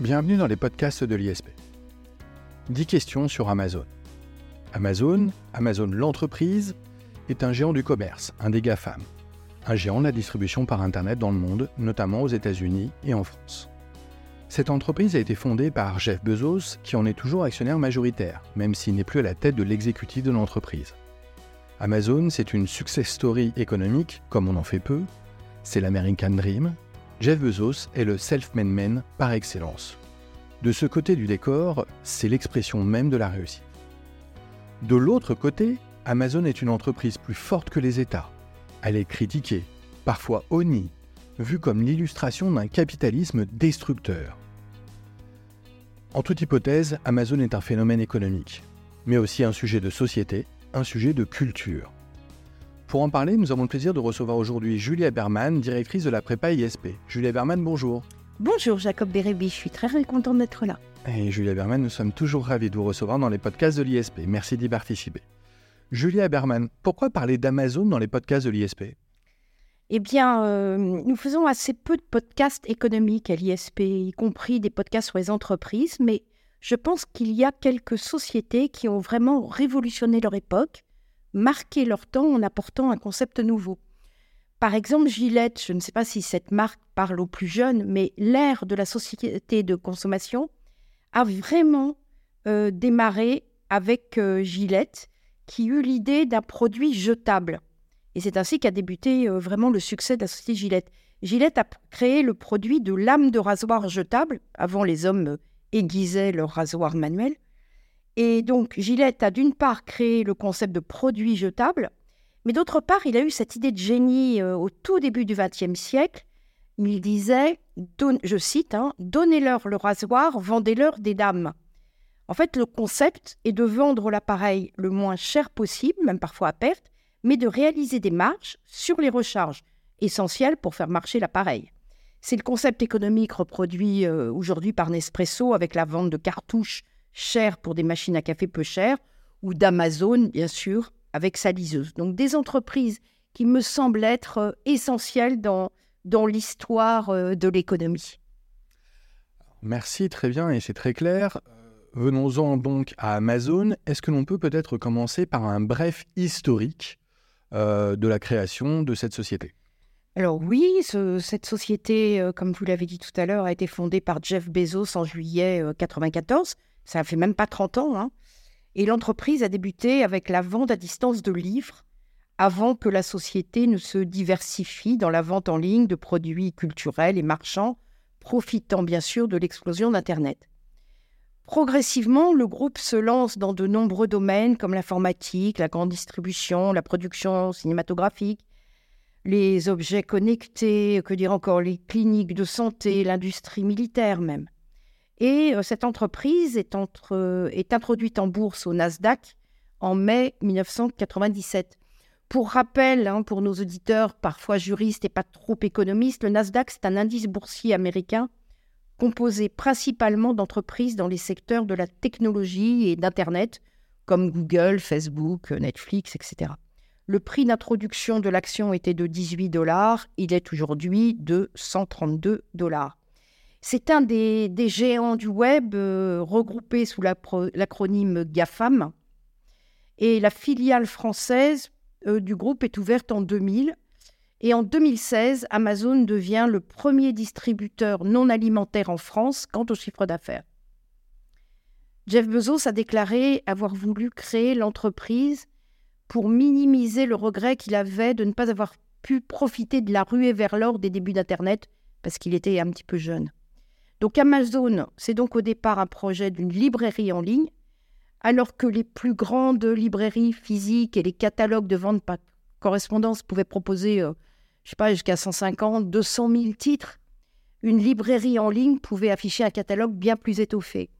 Bienvenue dans les podcasts de l'ISP. 10 questions sur Amazon. Amazon, Amazon l'entreprise, est un géant du commerce, un des GAFAM, un géant de la distribution par Internet dans le monde, notamment aux États-Unis et en France. Cette entreprise a été fondée par Jeff Bezos, qui en est toujours actionnaire majoritaire, même s'il n'est plus à la tête de l'exécutif de l'entreprise. Amazon, c'est une success story économique, comme on en fait peu. C'est l'American Dream, Jeff Bezos est le self-made man par excellence. De ce côté du décor, c'est l'expression même de la réussite. De l'autre côté, Amazon est une entreprise plus forte que les États. Elle est critiquée, parfois honnie, vue comme l'illustration d'un capitalisme destructeur. En toute hypothèse, Amazon est un phénomène économique, mais aussi un sujet de société, un sujet de culture. Pour en parler, nous avons le plaisir de recevoir aujourd'hui Julia Berman, directrice de la prépa ISP. Julia Berman, bonjour. Bonjour Jacob Bérébi, je suis très, très contente d'être là. Et Julia Berman, nous sommes toujours ravis de vous recevoir dans les podcasts de l'ISP. Merci d'y participer. Julia Berman, pourquoi parler d'Amazon dans les podcasts de l'ISP Eh bien, euh, nous faisons assez peu de podcasts économiques à l'ISP, y compris des podcasts sur les entreprises, mais je pense qu'il y a quelques sociétés qui ont vraiment révolutionné leur époque marquer leur temps en apportant un concept nouveau. Par exemple, Gillette, je ne sais pas si cette marque parle aux plus jeunes, mais l'ère de la société de consommation a vraiment euh, démarré avec euh, Gillette, qui eut l'idée d'un produit jetable. Et c'est ainsi qu'a débuté euh, vraiment le succès de la société Gillette. Gillette a créé le produit de lame de rasoir jetable. Avant, les hommes aiguisaient leur rasoir manuel. Et donc, Gillette a d'une part créé le concept de produit jetable, mais d'autre part, il a eu cette idée de génie euh, au tout début du XXe siècle. Il disait, je cite, hein, Donnez-leur le rasoir, vendez-leur des dames. En fait, le concept est de vendre l'appareil le moins cher possible, même parfois à perte, mais de réaliser des marges sur les recharges, essentielles pour faire marcher l'appareil. C'est le concept économique reproduit euh, aujourd'hui par Nespresso avec la vente de cartouches cher pour des machines à café peu chères, ou d'Amazon, bien sûr, avec sa liseuse. Donc des entreprises qui me semblent être euh, essentielles dans, dans l'histoire euh, de l'économie. Merci, très bien, et c'est très clair. Euh, venons-en donc à Amazon. Est-ce que l'on peut peut-être commencer par un bref historique de la création de cette société? Alors oui, cette société, comme vous l'avez dit tout à l'heure, a été fondée par Jeff Bezos en juillet 1994. Ça fait même pas 30 ans. Hein. Et l'entreprise a débuté avec la vente à distance de livres avant que la société ne se diversifie dans la vente en ligne de produits culturels et marchands, profitant bien sûr de l'explosion d'Internet. Progressivement, le groupe se lance dans de nombreux domaines comme l'informatique, la grande distribution, la production cinématographique, les objets connectés, que dire encore, les cliniques de santé, l'industrie militaire même. Et euh, cette entreprise est, introduite en bourse au Nasdaq en mai 1997. Pour rappel, hein, pour nos auditeurs, parfois juristes et pas trop économistes, le Nasdaq, c'est un indice boursier américain composé principalement d'entreprises dans les secteurs de la technologie et d'Internet, comme Google, Facebook, Netflix, etc. Le prix d'introduction de l'action était de 18 dollars, il est aujourd'hui de 132 dollars. C'est un des, géants du web euh, regroupé sous l'acronyme GAFAM. Et la filiale française euh, du groupe est ouverte en 2000. Et en 2016, Amazon devient le premier distributeur non alimentaire en France quant au chiffre d'affaires. Jeff Bezos a déclaré avoir voulu créer l'entreprise pour minimiser le regret qu'il avait de ne pas avoir pu profiter de la ruée vers l'or des débuts d'Internet parce qu'il était un petit peu jeune. Donc Amazon, c'est donc au départ un projet d'une librairie en ligne, alors que les plus grandes librairies physiques et les catalogues de vente par correspondance pouvaient proposer, euh, je sais pas, jusqu'à 150, 200 000 titres. Une librairie en ligne pouvait afficher un catalogue bien plus étoffé.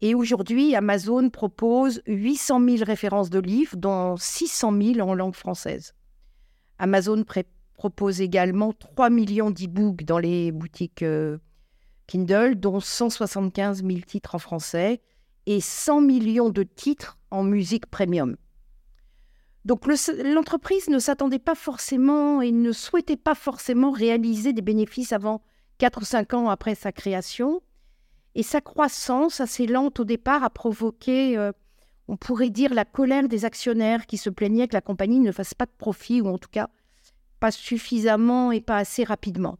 Et aujourd'hui, Amazon propose 800 000 références de livres, dont 600 000 en langue française. Amazon propose également 3 millions d'e-books dans les boutiques euh, Kindle, dont 175 000 titres en français et 100 millions de titres en musique premium. Donc l'entreprise ne s'attendait pas forcément et ne souhaitait pas forcément réaliser des bénéfices avant 4 ou 5 ans après sa création. Et sa croissance assez lente au départ a provoqué, euh, on pourrait dire, la colère des actionnaires qui se plaignaient que la compagnie ne fasse pas de profit, ou en tout cas pas suffisamment et pas assez rapidement.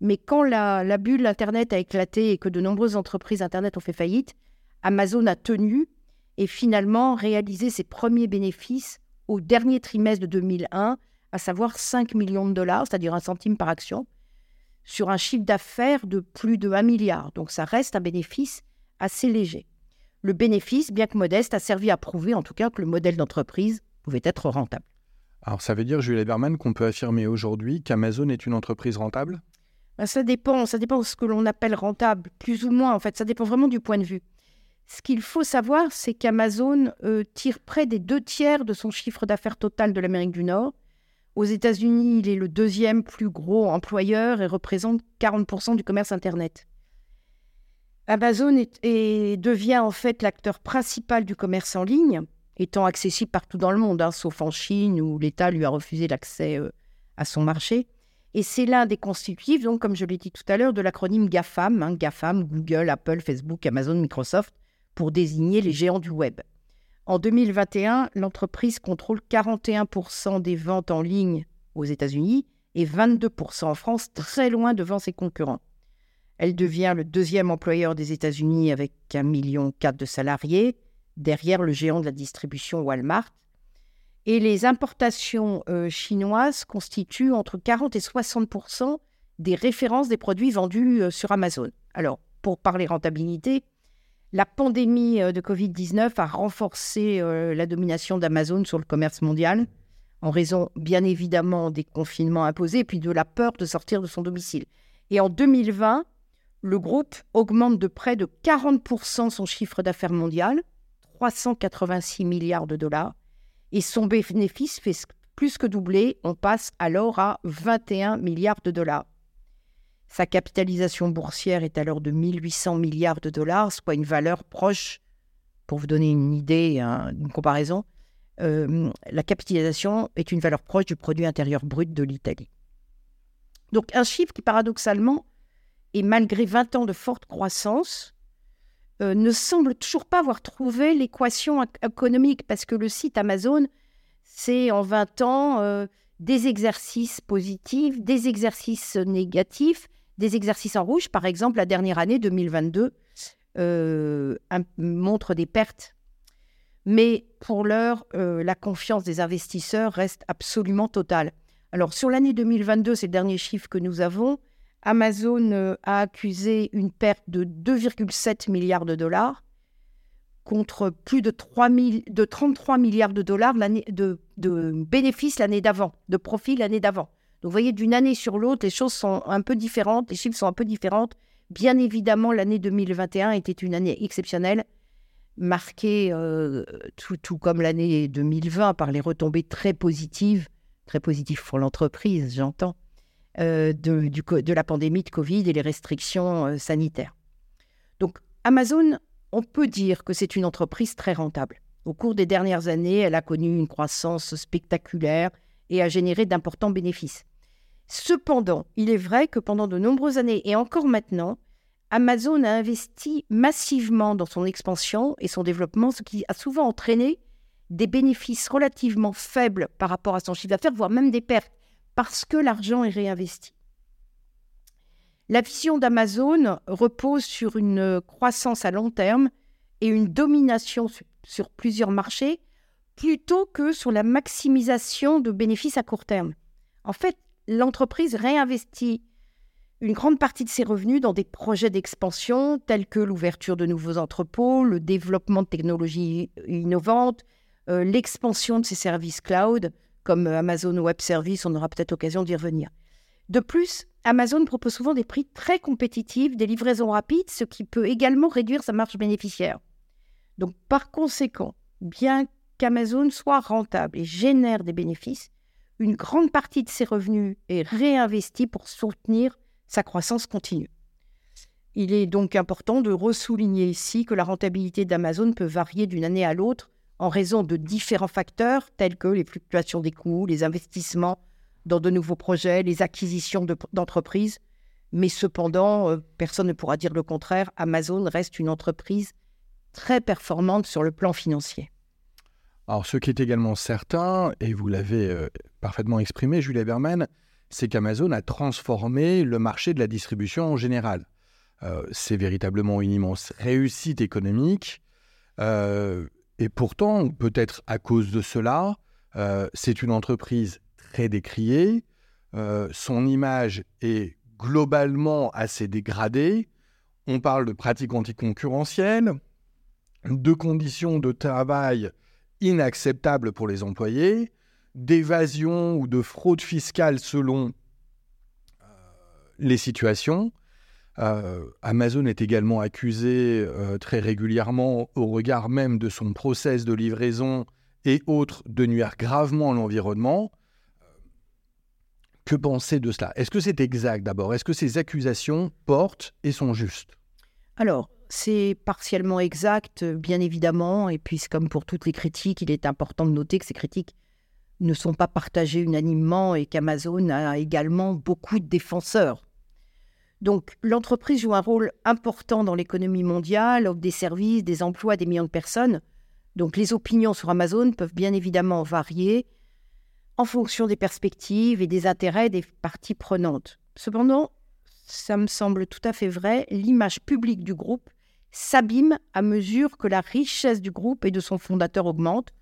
Mais quand la, la bulle Internet a éclaté et que de nombreuses entreprises Internet ont fait faillite, Amazon a tenu et finalement réalisé ses premiers bénéfices au dernier trimestre de 2001, à savoir 5 millions de dollars, c'est-à-dire un centime par action, sur un chiffre d'affaires de plus de 1 milliard. Donc ça reste un bénéfice assez léger. Le bénéfice, bien que modeste, a servi à prouver en tout cas que le modèle d'entreprise pouvait être rentable. Alors ça veut dire, Jules Eberman, qu'on peut affirmer aujourd'hui qu'Amazon est une entreprise rentable? Ben, Ça dépend, ça dépend de ce que l'on appelle rentable, plus ou moins en fait, ça dépend vraiment du point de vue. Ce qu'il faut savoir, c'est qu'Amazon euh, tire près des deux tiers de son chiffre d'affaires total de l'Amérique du Nord aux États-Unis, il est le deuxième plus gros employeur et représente 40% du commerce Internet. Amazon devient en fait l'acteur principal du commerce en ligne, étant accessible partout dans le monde, hein, sauf en Chine où l'État lui a refusé l'accès euh, à son marché. Et c'est l'un des constitutifs, donc, comme je l'ai dit tout à l'heure, de l'acronyme GAFAM, hein, GAFAM, Google, Apple, Facebook, Amazon, Microsoft, pour désigner les géants du web. En 2021, l'entreprise contrôle 41% des ventes en ligne aux États-Unis et 22% en France, très loin devant ses concurrents. Elle devient le deuxième employeur des États-Unis avec 1,4 million de salariés, derrière le géant de la distribution Walmart. Et les importations euh, chinoises constituent entre 40 et 60% des références des produits vendus euh, sur Amazon. Alors, pour parler rentabilité, la pandémie euh, de Covid-19 a renforcé la domination d'Amazon sur le commerce mondial, en raison bien évidemment des confinements imposés et puis de la peur de sortir de son domicile. Et en 2020, le groupe augmente de près de 40% son chiffre d'affaires mondial, 386 milliards de dollars, et son bénéfice fait plus que doubler, on passe alors à 21 milliards de dollars. Sa capitalisation boursière est alors de 1800 milliards de dollars, soit une valeur proche, pour vous donner une idée, une comparaison, euh, la capitalisation est une valeur proche du produit intérieur brut de l'Italie. Donc un chiffre qui paradoxalement, et malgré 20 ans de forte croissance, euh, ne semble toujours pas avoir trouvé l'équation économique, parce que le site Amazon, c'est en 20 ans euh, des exercices positifs, des exercices négatifs, des exercices en rouge. Par exemple, la dernière année, 2022, euh, montre des pertes. Mais pour l'heure, la confiance des investisseurs reste absolument totale. Alors, sur l'année 2022, c'est le dernier chiffre que nous avons, Amazon euh, a accusé une perte de 2,7 milliards de dollars contre plus de, 3 de 33 milliards de dollars de, bénéfices l'année d'avant, de profit l'année d'avant. Donc, vous voyez, d'une année sur l'autre, les choses sont un peu différentes, les chiffres sont un peu différents. Bien évidemment, l'année 2021 était une année exceptionnelle, marquée euh, tout, comme l'année 2020 par les retombées très positives, très positives pour l'entreprise, j'entends, euh, de, la pandémie de Covid et les restrictions euh, sanitaires. Donc, Amazon, on peut dire que c'est une entreprise très rentable. Au cours des dernières années, elle a connu une croissance spectaculaire et a généré d'importants bénéfices. Cependant, il est vrai que pendant de nombreuses années et encore maintenant, Amazon a investi massivement dans son expansion et son développement, ce qui a souvent entraîné des bénéfices relativement faibles par rapport à son chiffre d'affaires, voire même des pertes, parce que l'argent est réinvesti. La vision d'Amazon repose sur une croissance à long terme et une domination sur plusieurs marchés plutôt que sur la maximisation de bénéfices à court terme. En fait, l'entreprise réinvestit une grande partie de ses revenus dans des projets d'expansion tels que l'ouverture de nouveaux entrepôts, le développement de technologies innovantes, euh, l'expansion de ses services cloud comme Amazon Web Service, on aura peut-être l'occasion d'y revenir. De plus, Amazon propose souvent des prix très compétitifs, des livraisons rapides, ce qui peut également réduire sa marge bénéficiaire. Donc par conséquent, bien qu'Amazon soit rentable et génère des bénéfices, une grande partie de ses revenus est réinvestie pour soutenir sa croissance continue. Il est donc important de ressouligner ici que la rentabilité d'Amazon peut varier d'une année à l'autre en raison de différents facteurs tels que les fluctuations des coûts, les investissements dans de nouveaux projets, les acquisitions d'entreprises, Mais cependant, personne ne pourra dire le contraire, Amazon reste une entreprise très performante sur le plan financier. Alors, ce qui est également certain, et vous l'avez parfaitement exprimé, Julie Berman, c'est qu'Amazon a transformé le marché de la distribution en général. c'est véritablement une immense réussite économique. Et pourtant, peut-être à cause de cela, c'est une entreprise très décriée. son image est globalement assez dégradée. On parle de pratiques anticoncurrentielles, de conditions de travail inacceptables pour les employés, d'évasion ou de fraude fiscale selon euh, les situations. Euh, Amazon est également accusé euh, très régulièrement, au regard même de son process de livraison et autres, de nuire gravement à l'environnement. Que penser de cela? Est-ce que c'est exact d'abord? Est-ce que ces accusations portent et sont justes? Alors, c'est partiellement exact, bien évidemment, et puis comme pour toutes les critiques, il est important de noter que ces critiques ne sont pas partagées unanimement et qu'Amazon a également beaucoup de défenseurs. Donc l'entreprise joue un rôle important dans l'économie mondiale, offre des services, des emplois, des millions de personnes. Donc les opinions sur Amazon peuvent bien évidemment varier en fonction des perspectives et des intérêts des parties prenantes. Cependant, ça me semble tout à fait vrai, l'image publique du groupe s'abîme à mesure que la richesse du groupe et de son fondateur augmente,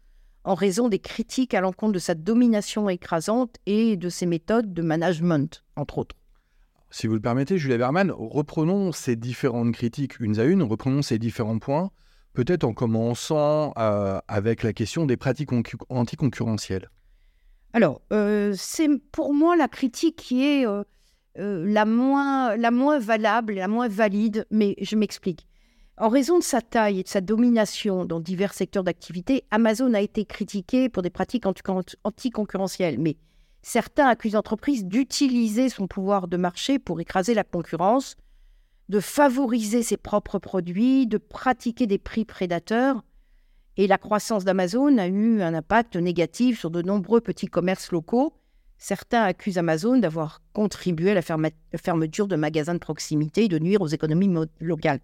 en raison des critiques à l'encontre de sa domination écrasante et de ses méthodes de management, entre autres. Si vous le permettez, Julia Berman, reprenons ces différentes critiques une à une, reprenons ces différents points, peut-être en commençant euh, avec la question des pratiques anticoncurrentielles. Alors, euh, c'est pour moi la critique qui est euh, la, moins, la moins valable, la moins valide, mais je m'explique. En raison de sa taille et de sa domination dans divers secteurs d'activité, Amazon a été critiqué pour des pratiques anticoncurrentielles, mais certains accusent l'entreprise d'utiliser son pouvoir de marché pour écraser la concurrence, de favoriser ses propres produits, de pratiquer des prix prédateurs et la croissance d'Amazon a eu un impact négatif sur de nombreux petits commerces locaux. Certains accusent Amazon d'avoir contribué à la, fermeture de magasins de proximité et de nuire aux économies locales.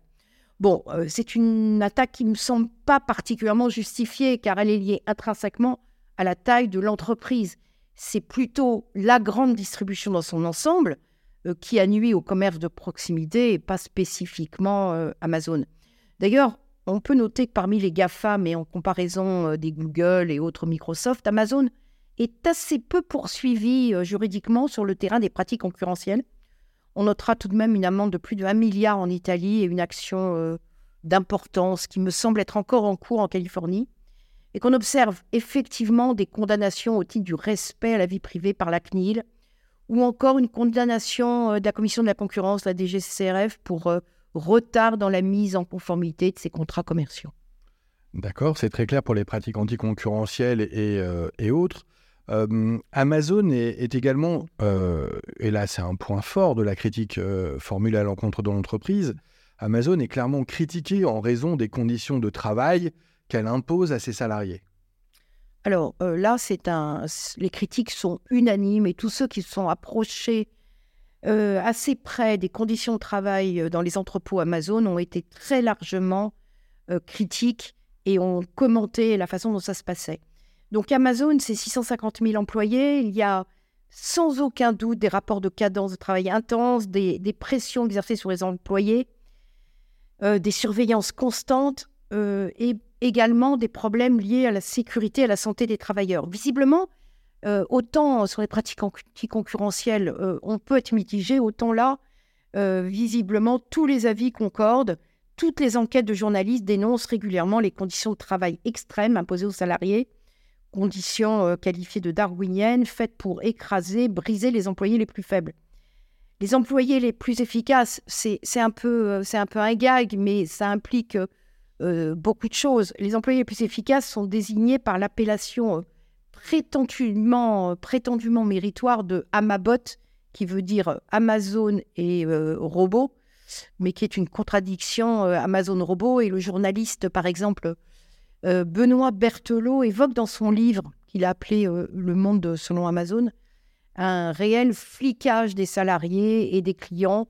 Bon, euh, c'est une attaque qui ne me semble pas particulièrement justifiée car elle est liée intrinsèquement à la taille de l'entreprise. C'est plutôt la grande distribution dans son ensemble euh, qui a nuit au commerce de proximité et pas spécifiquement euh, Amazon. D'ailleurs, on peut noter que parmi les GAFA, mais en comparaison euh, des Google et autres Microsoft, Amazon est assez peu poursuivi juridiquement sur le terrain des pratiques concurrentielles. On notera tout de même une amende de plus de 1 milliard en Italie et une action d'importance qui me semble être encore en cours en Californie, et qu'on observe effectivement des condamnations au titre du respect à la vie privée par la CNIL, ou encore une condamnation de la Commission de la concurrence, la DGCRF, pour retard dans la mise en conformité de ces contrats commerciaux. D'accord, c'est très clair pour les pratiques anticoncurrentielles et, euh, autres. Euh, Amazon est, également, euh, et là c'est un point fort de la critique formulée à l'encontre de l'entreprise, Amazon est clairement critiquée en raison des conditions de travail qu'elle impose à ses salariés. Alors là, c'est un, les critiques sont unanimes et tous ceux qui se sont approchés euh, assez près des conditions de travail euh, dans les entrepôts Amazon ont été très largement euh, critiques et ont commenté la façon dont ça se passait. Donc Amazon, c'est 650 000 employés. Il y a sans aucun doute des rapports de cadence de travail intense, des pressions exercées sur les employés, des surveillances constantes et également des problèmes liés à la sécurité et à la santé des travailleurs. Visiblement, euh, autant sur les pratiques anticoncurrentielles, euh, on peut être mitigé, autant là, euh, visiblement, tous les avis concordent. Toutes les enquêtes de journalistes dénoncent régulièrement les conditions de travail extrêmes imposées aux salariés, conditions qualifiées de darwiniennes, faites pour écraser, briser les employés les plus faibles. Les employés les plus efficaces, c'est un, peu, un peu un gag, mais ça implique beaucoup de choses. Les employés les plus efficaces sont désignés par l'appellation prétendument, prétendument méritoire de Amabot, qui veut dire Amazon et euh, robot, mais qui est une contradiction euh, Amazon robot. Et le journaliste, par exemple, euh, Benoît Berthelot évoque dans son livre qu'il a appelé Le monde selon Amazon, un réel flicage des salariés et des clients,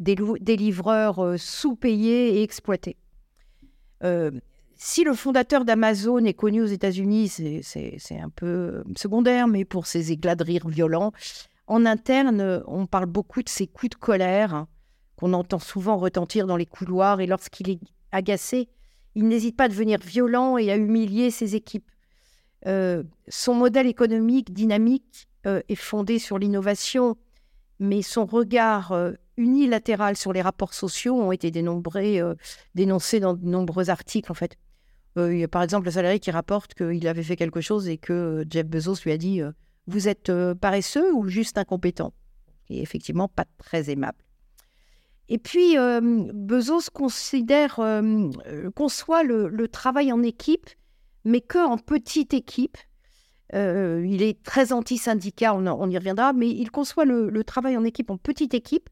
des, livreurs euh, sous-payés et exploités. Euh, si le fondateur d'Amazon est connu aux États-Unis, c'est un peu secondaire, mais pour ses éclats de rire violents, en interne, on parle beaucoup de ses coups de colère hein, qu'on entend souvent retentir dans les couloirs et lorsqu'il est agacé, il n'hésite pas à devenir violent et à humilier ses équipes. Euh, son modèle économique dynamique euh, est fondé sur l'innovation, mais son regard euh, unilatéral sur les rapports sociaux ont été dénoncés dans de nombreux articles en fait. il y a par exemple le salarié qui rapporte qu'il avait fait quelque chose et que Jeff Bezos lui a dit Vous êtes paresseux ou juste incompétent? Et effectivement, pas très aimable. Et puis, Bezos considère, conçoit le, travail en équipe mais qu'en petite équipe. Euh, il est très anti-syndicat, on, y reviendra, mais il conçoit le, travail en équipe, en petite équipe,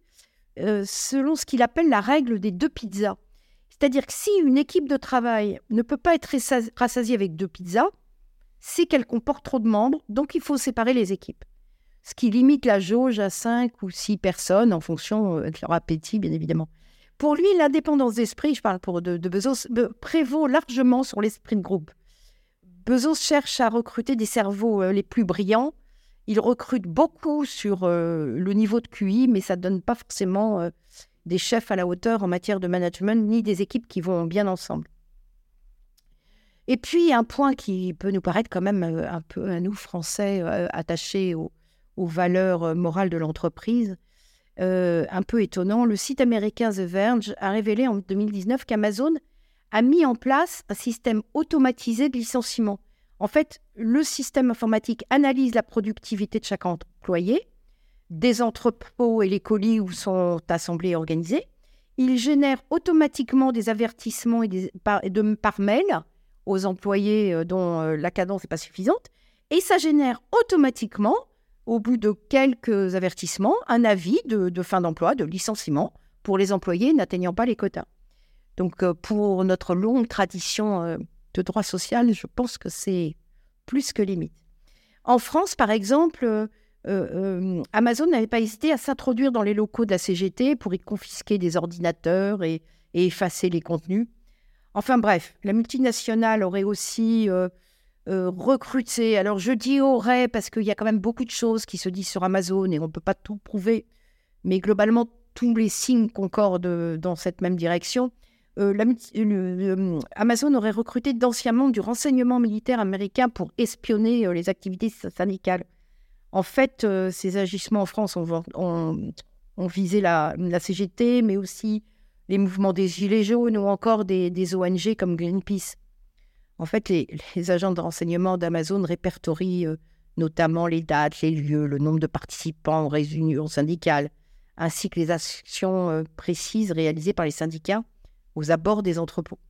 euh, selon ce qu'il appelle la règle des deux pizzas. C'est-à-dire que si une équipe de travail ne peut pas être rassasiée avec deux pizzas, c'est qu'elle comporte trop de membres, donc il faut séparer les équipes. Ce qui limite la jauge à cinq ou six personnes en fonction euh, de leur appétit, bien évidemment. Pour lui, l'indépendance d'esprit, je parle pour de, de Bezos, prévaut largement sur l'esprit de groupe. Bezos cherche à recruter des cerveaux euh, les plus brillants. Il recrute beaucoup sur euh, le niveau de QI, mais ça ne donne pas forcément euh, des chefs à la hauteur en matière de management, ni des équipes qui vont bien ensemble. Et puis, un point qui peut nous paraître quand même un peu à nous, Français, attachés aux, valeurs morales de l'entreprise, un peu étonnant, le site américain The Verge a révélé en 2019 qu'Amazon a mis en place un système automatisé de licenciement. En fait, le système informatique analyse la productivité de chaque employé, des entrepôts et les colis où sont assemblés et organisés. Il génère automatiquement des avertissements par, de, par mail aux employés euh, dont euh, la cadence n'est pas suffisante. Et ça génère automatiquement, au bout de quelques avertissements, un avis de fin d'emploi, de licenciement pour les employés n'atteignant pas les quotas. Donc, euh, pour notre longue tradition euh, de droit social, je pense que c'est plus que limite. En France, par exemple, euh, Amazon n'avait pas hésité à s'introduire dans les locaux de la CGT pour y confisquer des ordinateurs et, effacer les contenus. Enfin bref, la multinationale aurait aussi recruté. Alors je dis aurait parce qu'il y a quand même beaucoup de choses qui se disent sur Amazon et on ne peut pas tout prouver. Mais globalement, tous les signes concordent dans cette même direction. Euh, euh, Amazon aurait recruté d'anciens membres du renseignement militaire américain pour espionner euh, les activités syndicales. En fait, ces agissements en France ont, visé la, CGT, mais aussi les mouvements des Gilets jaunes ou encore des, ONG comme Greenpeace. En fait, les, les agents de renseignement d'Amazon répertorient notamment les dates, les lieux, le nombre de participants aux réunions syndicales, ainsi que les actions précises réalisées par les syndicats aux abords des entrepôts.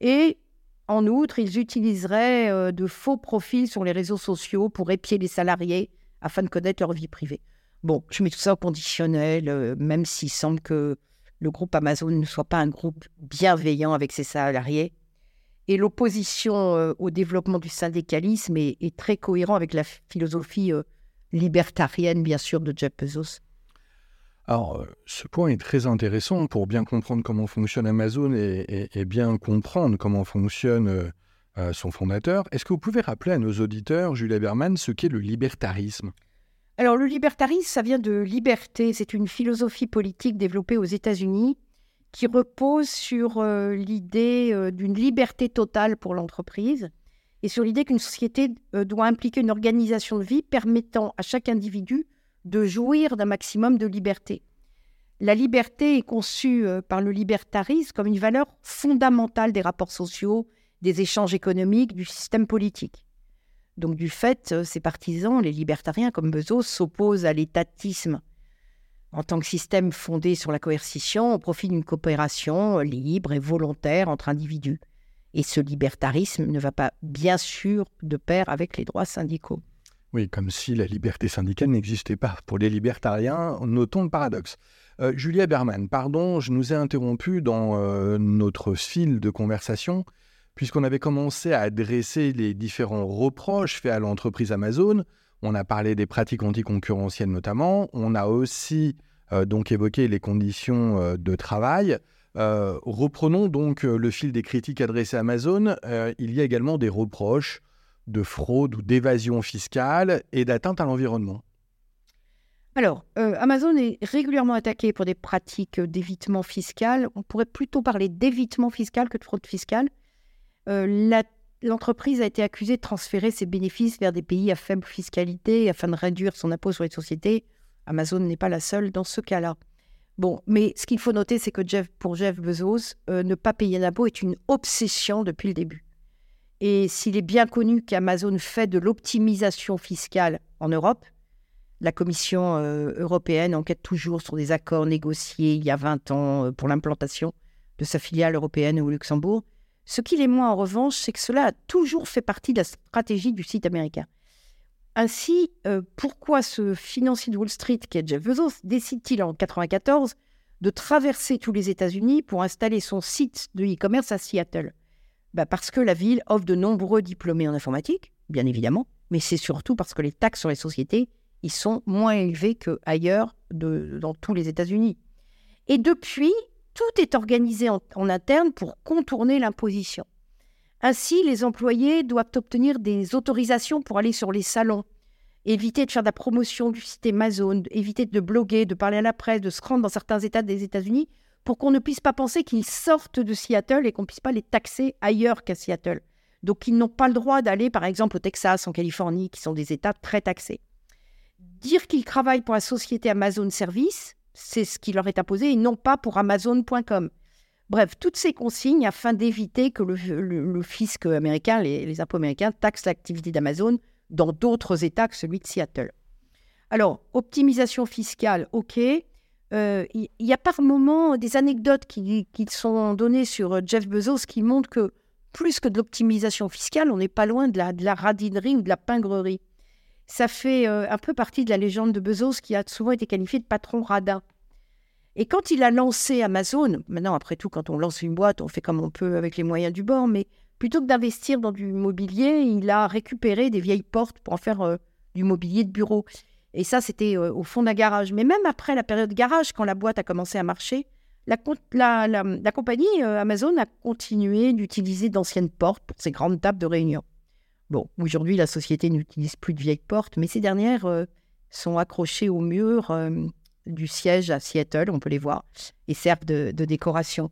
Et en outre, ils utiliseraient euh, de faux profils sur les réseaux sociaux pour épier les salariés afin de connaître leur vie privée. Bon, je mets tout ça au conditionnel, euh, même s'il semble que le groupe Amazon ne soit pas un groupe bienveillant avec ses salariés. Et l'opposition euh, au développement du syndicalisme est, très cohérent avec la philosophie libertarienne, bien sûr, de Jeff Bezos. Alors, euh, ce point est très intéressant pour bien comprendre comment fonctionne Amazon et, bien comprendre comment fonctionne euh, euh, son fondateur. Est-ce que vous pouvez rappeler à nos auditeurs, Julia Berman, ce qu'est le libertarisme? Alors, le libertarisme, ça vient de liberté. C'est une philosophie politique développée aux États-Unis qui repose sur l'idée d'une liberté totale pour l'entreprise et sur l'idée qu'une société doit impliquer une organisation de vie permettant à chaque individu de jouir d'un maximum de liberté. La liberté est conçue euh, par le libertarisme comme une valeur fondamentale des rapports sociaux, des échanges économiques, du système politique. Donc du fait, euh, ces partisans, les libertariens comme Bezos, s'opposent à l'étatisme en tant que système fondé sur la coercition au profit d'une coopération libre et volontaire entre individus. Et ce libertarisme ne va pas bien sûr de pair avec les droits syndicaux. Oui, comme si la liberté syndicale n'existait pas. Pour les libertariens, notons le paradoxe. Euh, Julia Berman, pardon, je nous ai interrompu dans euh, notre fil de conversation, puisqu'on avait commencé à adresser les différents reproches faits à l'entreprise Amazon. On a parlé des pratiques anticoncurrentielles notamment. On a aussi donc évoqué les conditions de travail. reprenons donc le fil des critiques adressées à Amazon. il y a également des reproches de fraude ou d'évasion fiscale et d'atteinte à l'environnement. Alors, euh, Amazon est régulièrement attaqué pour des pratiques d'évitement fiscal. On pourrait plutôt parler d'évitement fiscal que de fraude fiscale. Euh, l'entreprise a été accusée de transférer ses bénéfices vers des pays à faible fiscalité afin de réduire son impôt sur les sociétés. Amazon n'est pas la seule dans ce cas-là. Bon, mais ce qu'il faut noter, c'est que Jeff, pour Jeff Bezos, euh, ne pas payer d'impôt est une obsession depuis le début. Et s'il est bien connu qu'Amazon fait de l'optimisation fiscale en Europe, la Commission euh, européenne enquête toujours sur des accords négociés il y a 20 ans euh, pour l'implantation de sa filiale européenne au Luxembourg. Ce qu'il est moins en revanche, c'est que cela a toujours fait partie de la stratégie du site américain. Ainsi, euh, pourquoi ce financier de Wall Street, qui est Jeff Bezos, décide-t-il en 1994 de traverser tous les États-Unis pour installer son site de e-commerce à Seattle? Bah Parce que la ville offre de nombreux diplômés en informatique, bien évidemment, mais c'est surtout parce que les taxes sur les sociétés ils sont moins élevés qu'ailleurs dans tous les États-Unis. Et depuis, tout est organisé en, interne pour contourner l'imposition. Ainsi, les employés doivent obtenir des autorisations pour aller sur les salons, éviter de faire de la promotion du site Amazon, éviter de bloguer, de parler à la presse, de se rendre dans certains États des États-Unis pour qu'on ne puisse pas penser qu'ils sortent de Seattle et qu'on ne puisse pas les taxer ailleurs qu'à Seattle. Donc, ils n'ont pas le droit d'aller, par exemple, au Texas, en Californie, qui sont des États très taxés dire qu'ils travaillent pour la société Amazon Service, c'est ce qui leur est imposé, et non pas pour Amazon.com. Bref, toutes ces consignes afin d'éviter que le, fisc américain, les, impôts américains, taxent l'activité d'Amazon dans d'autres États que celui de Seattle. Alors, optimisation fiscale, ok. Euh, il y, a par moments des anecdotes qui, sont données sur Jeff Bezos qui montrent que plus que de l'optimisation fiscale, on n'est pas loin de la, radinerie ou de la pingrerie ça fait euh, un peu partie de la légende de Bezos qui a souvent été qualifié de patron radin. Et quand il a lancé Amazon, maintenant après tout, quand on lance une boîte, on fait comme on peut avec les moyens du bord, mais plutôt que d'investir dans du mobilier, il a récupéré des vieilles portes pour en faire euh, du mobilier de bureau. Et ça, c'était euh, au fond d'un garage. Mais même après la période garage, quand la boîte a commencé à marcher, la, compagnie Amazon a continué d'utiliser d'anciennes portes pour ses grandes tables de réunion. Bon, aujourd'hui, la société n'utilise plus de vieilles portes, mais ces dernières euh, sont accrochées au mur euh, du siège à Seattle, on peut les voir, et servent de, décoration.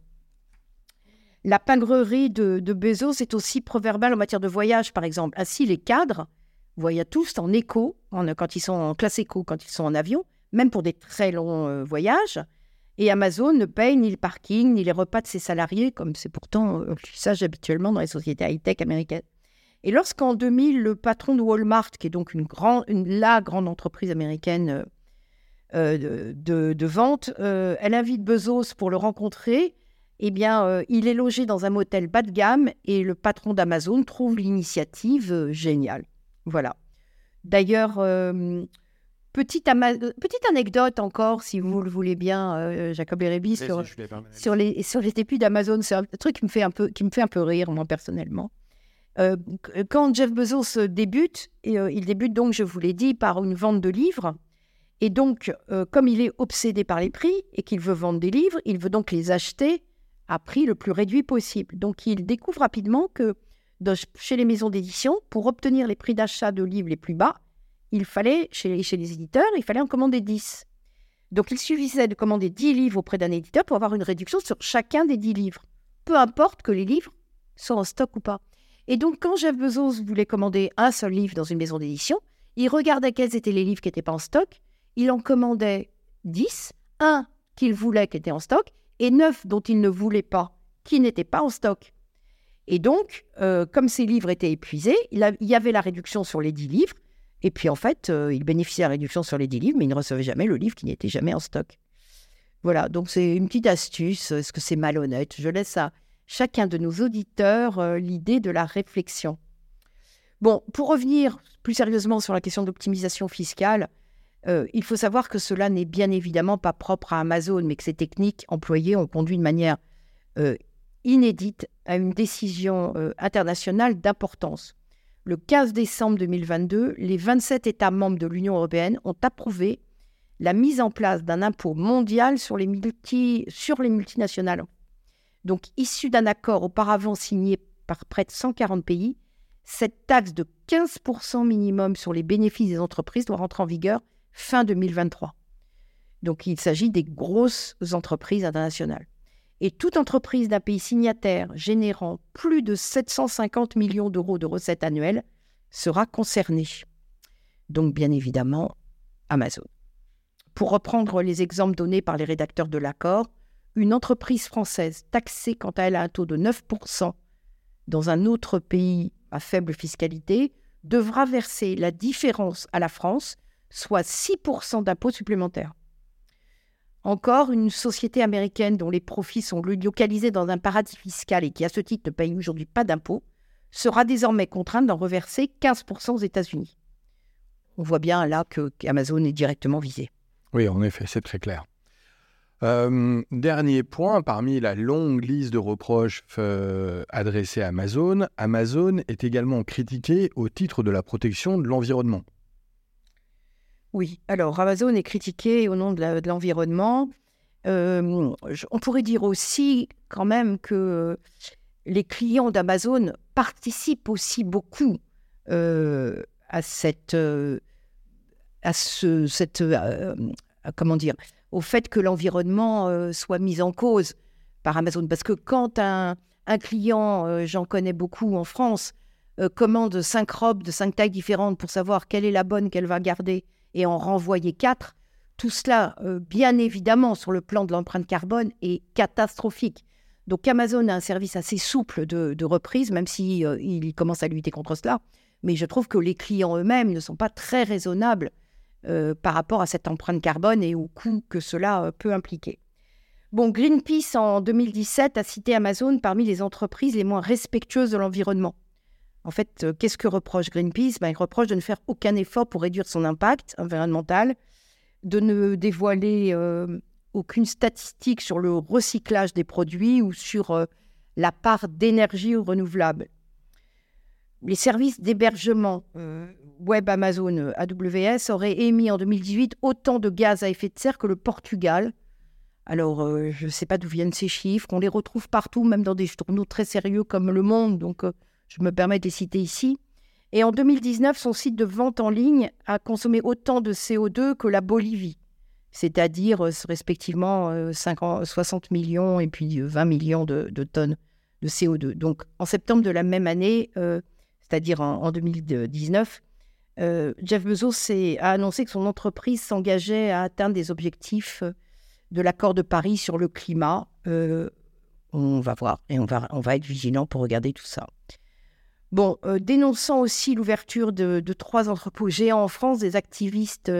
La pingrerie de, Bezos est aussi proverbale en matière de voyage, par exemple. Ainsi, les cadres voyagent tous en écho, quand ils sont en classe éco, quand ils sont en avion, même pour des très longs euh, voyages. Et Amazon ne paye ni le parking, ni les repas de ses salariés, comme c'est pourtant l'usage habituellement dans les sociétés high-tech américaines. Et lorsqu'en 2000, le patron de Walmart, qui est donc la grande entreprise américaine euh, de, vente, euh, elle invite Bezos pour le rencontrer, eh bien, euh, il est logé dans un motel bas de gamme et le patron d'Amazon trouve l'initiative géniale. Voilà. D'ailleurs, petite, petite, anecdote encore, si vous le voulez bien, Jacob Erebi, sur, sur, les, sur les débuts d'Amazon. C'est un truc qui me, fait un peu, qui me fait un peu rire, moi, personnellement. Euh, quand Jeff Bezos débute, et, euh, il débute donc, je vous l'ai dit, par une vente de livres. Et donc, euh, comme il est obsédé par les prix et qu'il veut vendre des livres, il veut donc les acheter à prix le plus réduit possible. Donc, il découvre rapidement que chez les maisons d'édition, pour obtenir les prix d'achat de livres les plus bas, il fallait, chez, les éditeurs, il fallait en commander 10. Donc, il suffisait de commander 10 livres auprès d'un éditeur pour avoir une réduction sur chacun des 10 livres. Peu importe que les livres soient en stock ou pas. Et donc, quand Jeff Bezos voulait commander un seul livre dans une maison d'édition, il regardait quels étaient les livres qui n'étaient pas en stock, il en commandait 10, un qu'il voulait qui était en stock, et neuf dont il ne voulait pas, qui n'étaient pas en stock. Et donc, euh, comme ces livres étaient épuisés, il, y avait la réduction sur les 10 livres, et puis en fait, euh, il bénéficiait de la réduction sur les 10 livres, mais il ne recevait jamais le livre qui n'était jamais en stock. Voilà, donc c'est une petite astuce. Est-ce que c'est malhonnête? Je laisse ça chacun de nos auditeurs euh, l'idée de la réflexion. Bon, pour revenir plus sérieusement sur la question d'optimisation fiscale, il faut savoir que cela n'est bien évidemment pas propre à Amazon, mais que ces techniques employées ont conduit de manière inédite à une décision internationale d'importance. le 15 décembre 2022, les 27 États membres de l'Union européenne ont approuvé la mise en place d'un impôt mondial sur les, sur les multinationales. Donc, issu d'un accord auparavant signé par près de 140 pays, cette taxe de 15% minimum sur les bénéfices des entreprises doit rentrer en vigueur fin 2023. Donc, il s'agit des grosses entreprises internationales. Et toute entreprise d'un pays signataire générant plus de 750 millions d'euros de recettes annuelles sera concernée. Donc, bien évidemment, Amazon. Pour reprendre les exemples donnés par les rédacteurs de l'accord, une entreprise française taxée quant à elle à un taux de 9% dans un autre pays à faible fiscalité devra verser la différence à la France, soit 6% d'impôts supplémentaires. Encore, une société américaine dont les profits sont localisés dans un paradis fiscal et qui, à ce titre, ne paye aujourd'hui pas d'impôts, sera désormais contrainte d'en reverser 15% aux États-Unis. On voit bien là que Amazon est directement visé. Oui, en effet, c'est très clair. Euh, dernier point, parmi la longue liste de reproches euh, adressés à Amazon, Amazon est également critiqué au titre de la protection de l'environnement. Oui, alors Amazon est critiqué au nom de l'environnement. Euh, on pourrait dire aussi quand même que les clients d'Amazon participent aussi beaucoup à cette, à ce, cette, comment dire, au fait que l'environnement euh, soit mis en cause par Amazon. Parce que quand un, client, euh, j'en connais beaucoup en France, euh, commande cinq robes de cinq tailles différentes pour savoir quelle est la bonne qu'elle va garder et en renvoyer quatre, tout cela, bien évidemment, sur le plan de l'empreinte carbone, est catastrophique. Donc Amazon a un service assez souple de, reprise, même si, il commence à lutter contre cela. Mais je trouve que les clients eux-mêmes ne sont pas très raisonnables euh, par rapport à cette empreinte carbone et au coût que cela euh, peut impliquer. Bon, Greenpeace en 2017 a cité Amazon parmi les entreprises les moins respectueuses de l'environnement. En fait, euh, qu'est-ce que reproche Greenpeace? Ben, Il reproche de ne faire aucun effort pour réduire son impact environnemental, de ne dévoiler aucune statistique sur le recyclage des produits ou sur la part d'énergie renouvelable. Les services d'hébergement web Amazon euh, AWS aurait émis en 2018 autant de gaz à effet de serre que le Portugal. Alors, euh, je ne sais pas d'où viennent ces chiffres. On les retrouve partout, même dans des journaux très sérieux comme Le Monde. Donc, euh, je me permets de les citer ici. Et en 2019, son site de vente en ligne a consommé autant de CO2 que la Bolivie, c'est-à-dire respectivement 60 millions et puis 20 millions de, tonnes de CO2. Donc, en septembre de la même année, c'est-à-dire en 2019, euh, Jeff Bezos a annoncé que son entreprise s'engageait à atteindre des objectifs euh, de l'accord de Paris sur le climat. Euh, on va voir et on va, on va être vigilant pour regarder tout ça. Bon, dénonçant aussi l'ouverture de, trois entrepôts géants en France, des activistes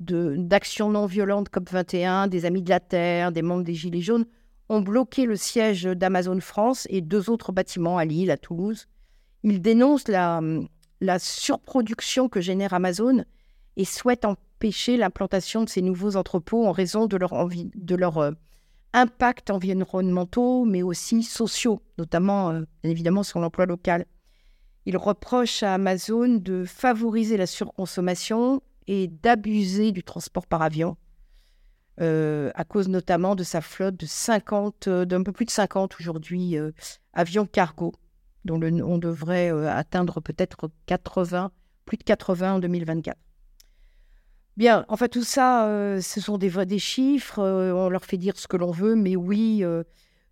d'action non violente COP21, des Amis de la Terre, des membres des Gilets jaunes, ont bloqué le siège d'Amazon France et deux autres bâtiments à Lille, à Toulouse. Ils dénoncent la, surproduction que génère Amazon et souhaite empêcher l'implantation de ces nouveaux entrepôts en raison de leur, de leur euh, impact environnementaux, mais aussi sociaux, notamment euh, évidemment sur l'emploi local. Il reproche à Amazon de favoriser la surconsommation et d'abuser du transport par avion, euh, à cause notamment de sa flotte de 50, d'un peu plus de 50 aujourd'hui avions cargo dont on devrait euh, atteindre peut-être 80, plus de 80 en 2024. Bien, enfin tout ça, euh, ce sont des, des chiffres, euh, on leur fait dire ce que l'on veut, mais oui,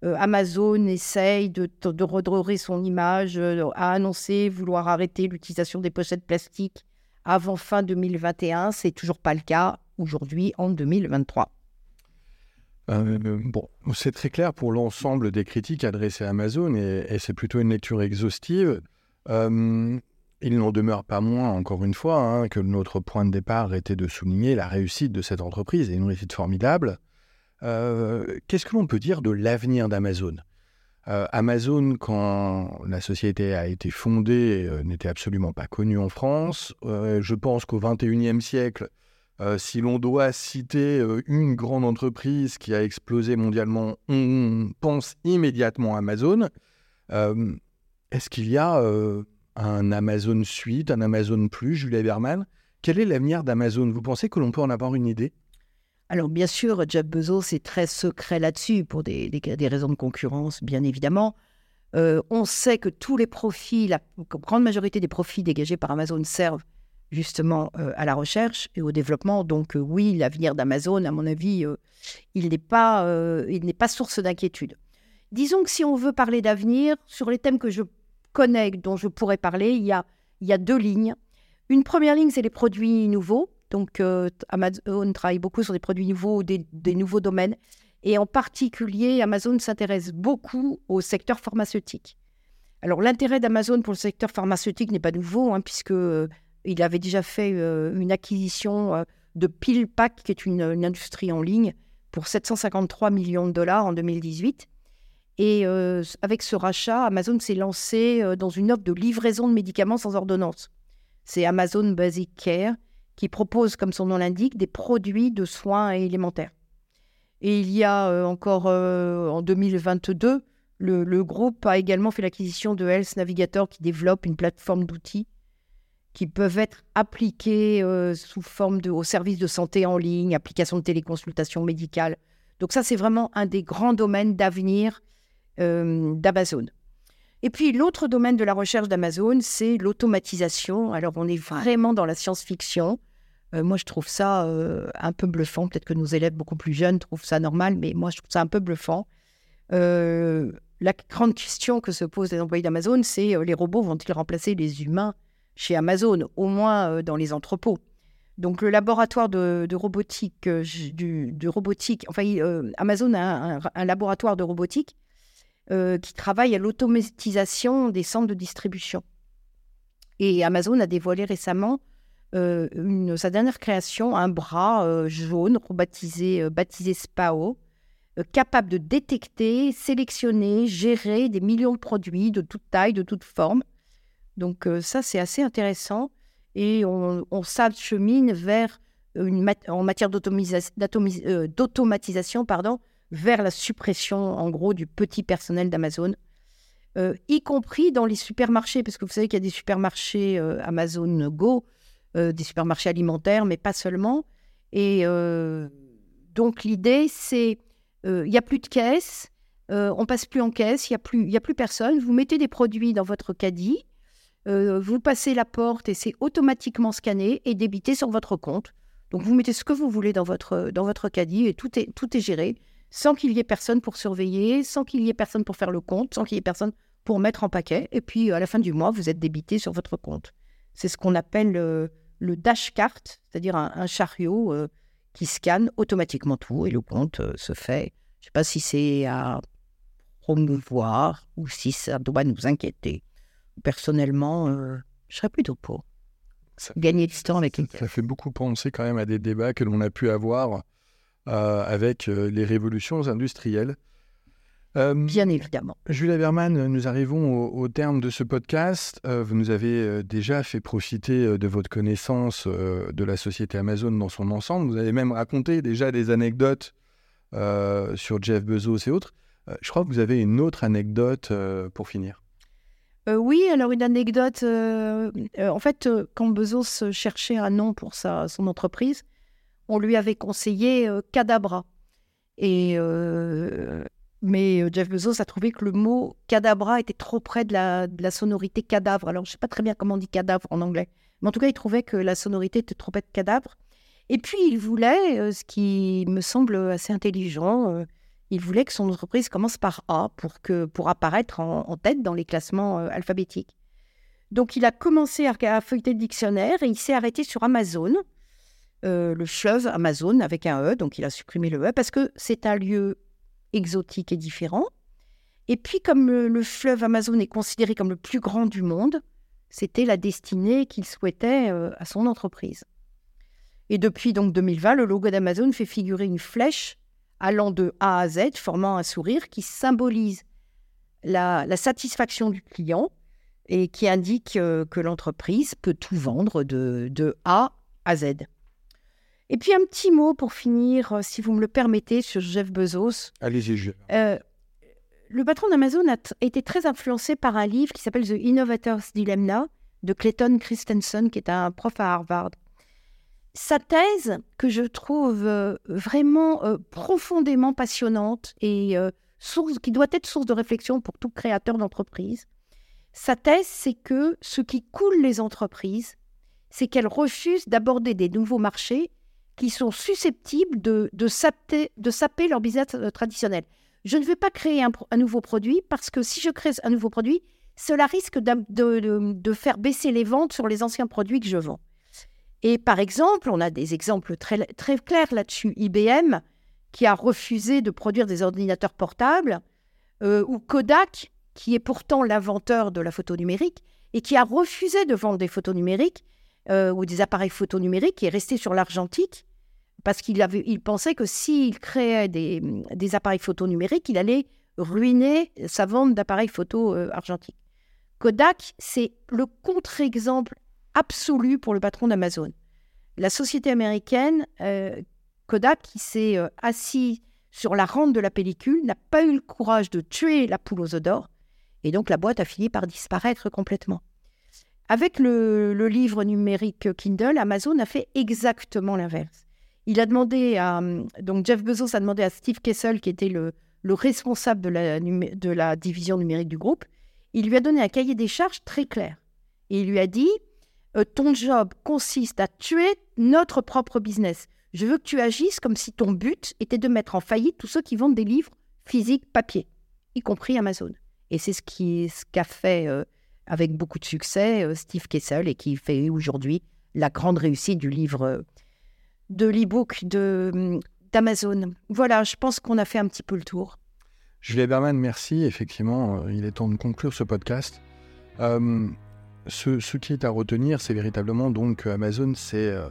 Amazon essaye de, redorer son image, a annoncé vouloir arrêter l'utilisation des pochettes plastiques avant fin 2021. C'est toujours pas le cas aujourd'hui en 2023. Euh, bon, c'est très clair pour l'ensemble des critiques adressées à Amazon et, c'est plutôt une lecture exhaustive. Euh, il n'en demeure pas moins, encore une fois, hein, que notre point de départ était de souligner la réussite de cette entreprise et une réussite formidable. Euh, qu'est-ce que l'on peut dire de l'avenir d'Amazon? Amazon, quand la société a été fondée, n'était absolument pas connue en France. je pense qu'au XXIe siècle, euh, si l'on doit citer euh, une grande entreprise qui a explosé mondialement, on pense immédiatement à Amazon. Euh, est-ce qu'il y a un Amazon Suite, un Amazon Plus, Julia Berman? Quel est l'avenir d'Amazon? Vous pensez que l'on peut en avoir une idée? Alors bien sûr, Jeff Bezos est très secret là-dessus pour des, raisons de concurrence, bien évidemment. Euh, on sait que tous les profits, la grande majorité des profits dégagés par Amazon servent justement euh, à la recherche et au développement. Donc euh, oui, l'avenir d'Amazon, à mon avis, il n'est pas, pas source d'inquiétude. Disons que si on veut parler d'avenir, sur les thèmes que je connais, dont je pourrais parler, il y a, il y a deux lignes. Une première ligne, c'est les produits nouveaux. Donc, euh, Amazon travaille beaucoup sur des produits nouveaux, des, nouveaux domaines. Et en particulier, Amazon s'intéresse beaucoup au secteur pharmaceutique. Alors, l'intérêt d'Amazon pour le secteur pharmaceutique n'est pas nouveau, hein, puisque euh, avait déjà fait euh, une acquisition de PillPack, qui est une, industrie en ligne, pour 753 millions de dollars en 2018. Et avec ce rachat, Amazon s'est lancé dans une offre de livraison de médicaments sans ordonnance. C'est Amazon Basic Care qui propose, comme son nom l'indique, des produits de soins élémentaires. Et il y a euh, encore euh, en 2022, le, groupe a également fait l'acquisition de Health Navigator qui développe une plateforme d'outils qui peuvent être appliqués euh, sous forme de, au service de santé en ligne, application de téléconsultation médicale. Donc ça, c'est vraiment un des grands domaines d'avenir d'Amazon. Et puis l'autre domaine de la recherche d'Amazon, c'est l'automatisation. Alors on est vraiment dans la science-fiction. Euh, moi, je trouve ça euh, un peu bluffant. Peut-être que nos élèves beaucoup plus jeunes trouvent ça normal, mais moi, je trouve ça un peu bluffant. Euh, la grande question que se posent les employés d'Amazon, c'est les robots vont-ils remplacer les humains chez Amazon, au moins dans les entrepôts? Donc le laboratoire de, robotique, du, robotique, enfin Amazon a un, laboratoire de robotique qui travaille à l'automatisation des centres de distribution. Et Amazon a dévoilé récemment euh, sa dernière création, un bras euh, jaune rebaptisé euh, baptisé SPAO, capable de détecter, sélectionner, gérer des millions de produits de toute taille, de toute forme. Donc ça, c'est assez intéressant et on, s'achemine vers en matière d'automatisation, pardon, vers la suppression, en gros, du petit personnel d'Amazon, y compris dans les supermarchés, parce que vous savez qu'il y a des supermarchés Amazon Go euh, des supermarchés alimentaires, mais pas seulement. Et euh, donc l'idée, c'est, euh, il n'y a plus de caisse, on passe plus en caisse, il n'y a, plus, y a plus personne, vous mettez des produits dans votre caddie, vous passez la porte et c'est automatiquement scanné et débité sur votre compte. Donc vous mettez ce que vous voulez dans votre, dans votre caddie et tout est, tout est géré sans qu'il y ait personne pour surveiller, sans qu'il y ait personne pour faire le compte, sans qu'il y ait personne pour mettre en paquet. Et puis à la fin du mois, vous êtes débité sur votre compte. C'est ce qu'on appelle le dashcart, c'est-à-dire un, chariot euh, qui scanne automatiquement tout et le compte euh, se fait. Je ne sais pas si c'est à promouvoir ou si ça doit nous inquiéter. Personnellement, euh, je serais plutôt pour. Gagner du temps avec ça, ça fait beaucoup penser quand même à des débats que l'on a pu avoir avec les révolutions industrielles. Euh, Bien évidemment. Julia Berman, nous arrivons au, terme de ce podcast. Euh, vous nous avez euh, déjà fait profiter de votre connaissance de la société Amazon dans son ensemble. Vous avez même raconté déjà des anecdotes sur Jeff Bezos et autres. je crois que vous avez une autre anecdote pour finir. oui, alors une anecdote. en fait, quand Bezos cherchait un nom pour sa, son entreprise, on lui avait conseillé Cadabra. Et mais euh, Jeff Bezos a trouvé que le mot cadabra était trop près de la, sonorité cadavre. Alors, je ne sais pas très bien comment on dit cadavre en anglais. Mais en tout cas, il trouvait que la sonorité était trop près de cadavre. Et puis, il voulait, euh, ce qui me semble assez intelligent, euh, il voulait que son entreprise commence par A pour, que, pour apparaître en, tête dans les classements alphabétiques. Donc, il a commencé à, feuilleter le dictionnaire et il s'est arrêté sur Amazon, le fleuve Amazon avec un E. Donc, il a supprimé le E parce que c'est un lieu exotique et différent. Et puis, comme le, fleuve Amazon est considéré comme le plus grand du monde, c'était la destinée qu'il souhaitait euh, à son entreprise. Et depuis donc 2020, le logo d'Amazon fait figurer une flèche allant de A à Z, formant un sourire qui symbolise la, satisfaction du client et qui indique euh, que l'entreprise peut tout vendre de, de A à Z. Et puis un petit mot pour finir, euh, si vous me le permettez, sur Jeff Bezos. Allez-y, euh, le patron d'Amazon a été très influencé par un livre qui s'appelle The Innovator's Dilemma de Clayton Christensen, qui est un prof à Harvard. Sa thèse, que je trouve euh, vraiment euh, profondément passionnante et source, qui doit être source de réflexion pour tout créateur d'entreprise, sa thèse, c'est que ce qui coule les entreprises, c'est qu'elles refusent d'aborder des nouveaux marchés qui sont susceptibles de, saper, leur business traditionnel. Je ne vais pas créer un, nouveau produit parce que si je crée un nouveau produit, cela risque de, faire baisser les ventes sur les anciens produits que je vends. Et par exemple, on a des exemples très, très clairs là-dessus. IBM, qui a refusé de produire des ordinateurs portables, euh, ou Kodak, qui est pourtant l'inventeur de la photo numérique, et qui a refusé de vendre des photos numériques euh, ou des appareils photo numériques, qui est resté sur l'argentique, parce qu'il pensait que s'il créait des, appareils photo numériques, il allait ruiner sa vente d'appareils photo euh, argentiques. Kodak, c'est le contre-exemple absolu pour le patron d'Amazon. La société américaine, euh, Kodak, qui s'est assis sur la rente de la pellicule, n'a pas eu le courage de tuer la poule aux d'or, et donc la boîte a fini par disparaître complètement. Avec le livre numérique Kindle, Amazon a fait exactement l'inverse. Il a demandé à. Donc, Jeff Bezos a demandé à Steve Kessel, qui était le, responsable de la, division numérique du groupe, il lui a donné un cahier des charges très clair. Et il lui a dit euh, Ton job consiste à tuer notre propre business. Je veux que tu agisses comme si ton but était de mettre en faillite tous ceux qui vendent des livres physiques, papier, y compris Amazon. Et c'est ce qu'a ce fait euh, avec beaucoup de succès euh, Steve Kessel et qui fait aujourd'hui la grande réussite du livre de l'e-book d'Amazon. Voilà, je pense qu'on a fait un petit peu le tour. Julia Berman, merci. Effectivement, euh, il est temps de conclure ce podcast. Euh, ce, qui est à retenir, c'est véritablement donc Amazon, c'est euh,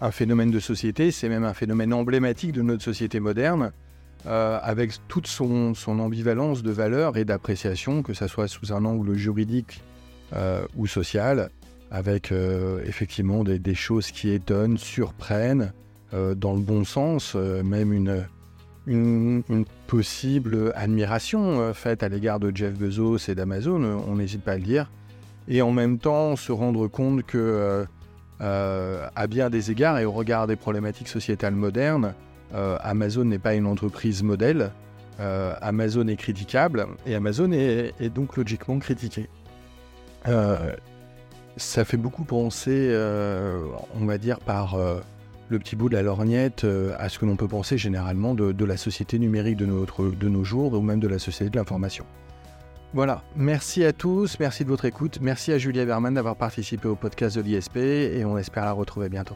un phénomène de société, c'est même un phénomène emblématique de notre société moderne, avec toute son, ambivalence de valeur et d'appréciation, que ce soit sous un angle juridique ou social avec euh, effectivement des, choses qui étonnent, surprennent, euh, dans le bon sens, euh, même une, une, possible admiration faite à l'égard de Jeff Bezos et d'Amazon, on n'hésite pas à le dire, et en même temps se rendre compte que, à bien des égards et au regard des problématiques sociétales modernes, Amazon n'est pas une entreprise modèle, Amazon est critiquable, et Amazon est, est donc logiquement critiqué. Ça fait beaucoup penser, euh, on va dire, par euh, le petit bout de la lorgnette euh, à ce que l'on peut penser généralement de, la société numérique de, notre, de nos jours ou même de la société de l'information. Voilà, merci à tous, merci de votre écoute, merci à Julia Berman d'avoir participé au podcast de l'ISP et on espère la retrouver bientôt.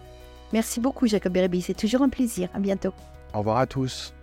Merci beaucoup Jacob Berebi, c'est toujours un plaisir, à bientôt. Au revoir à tous.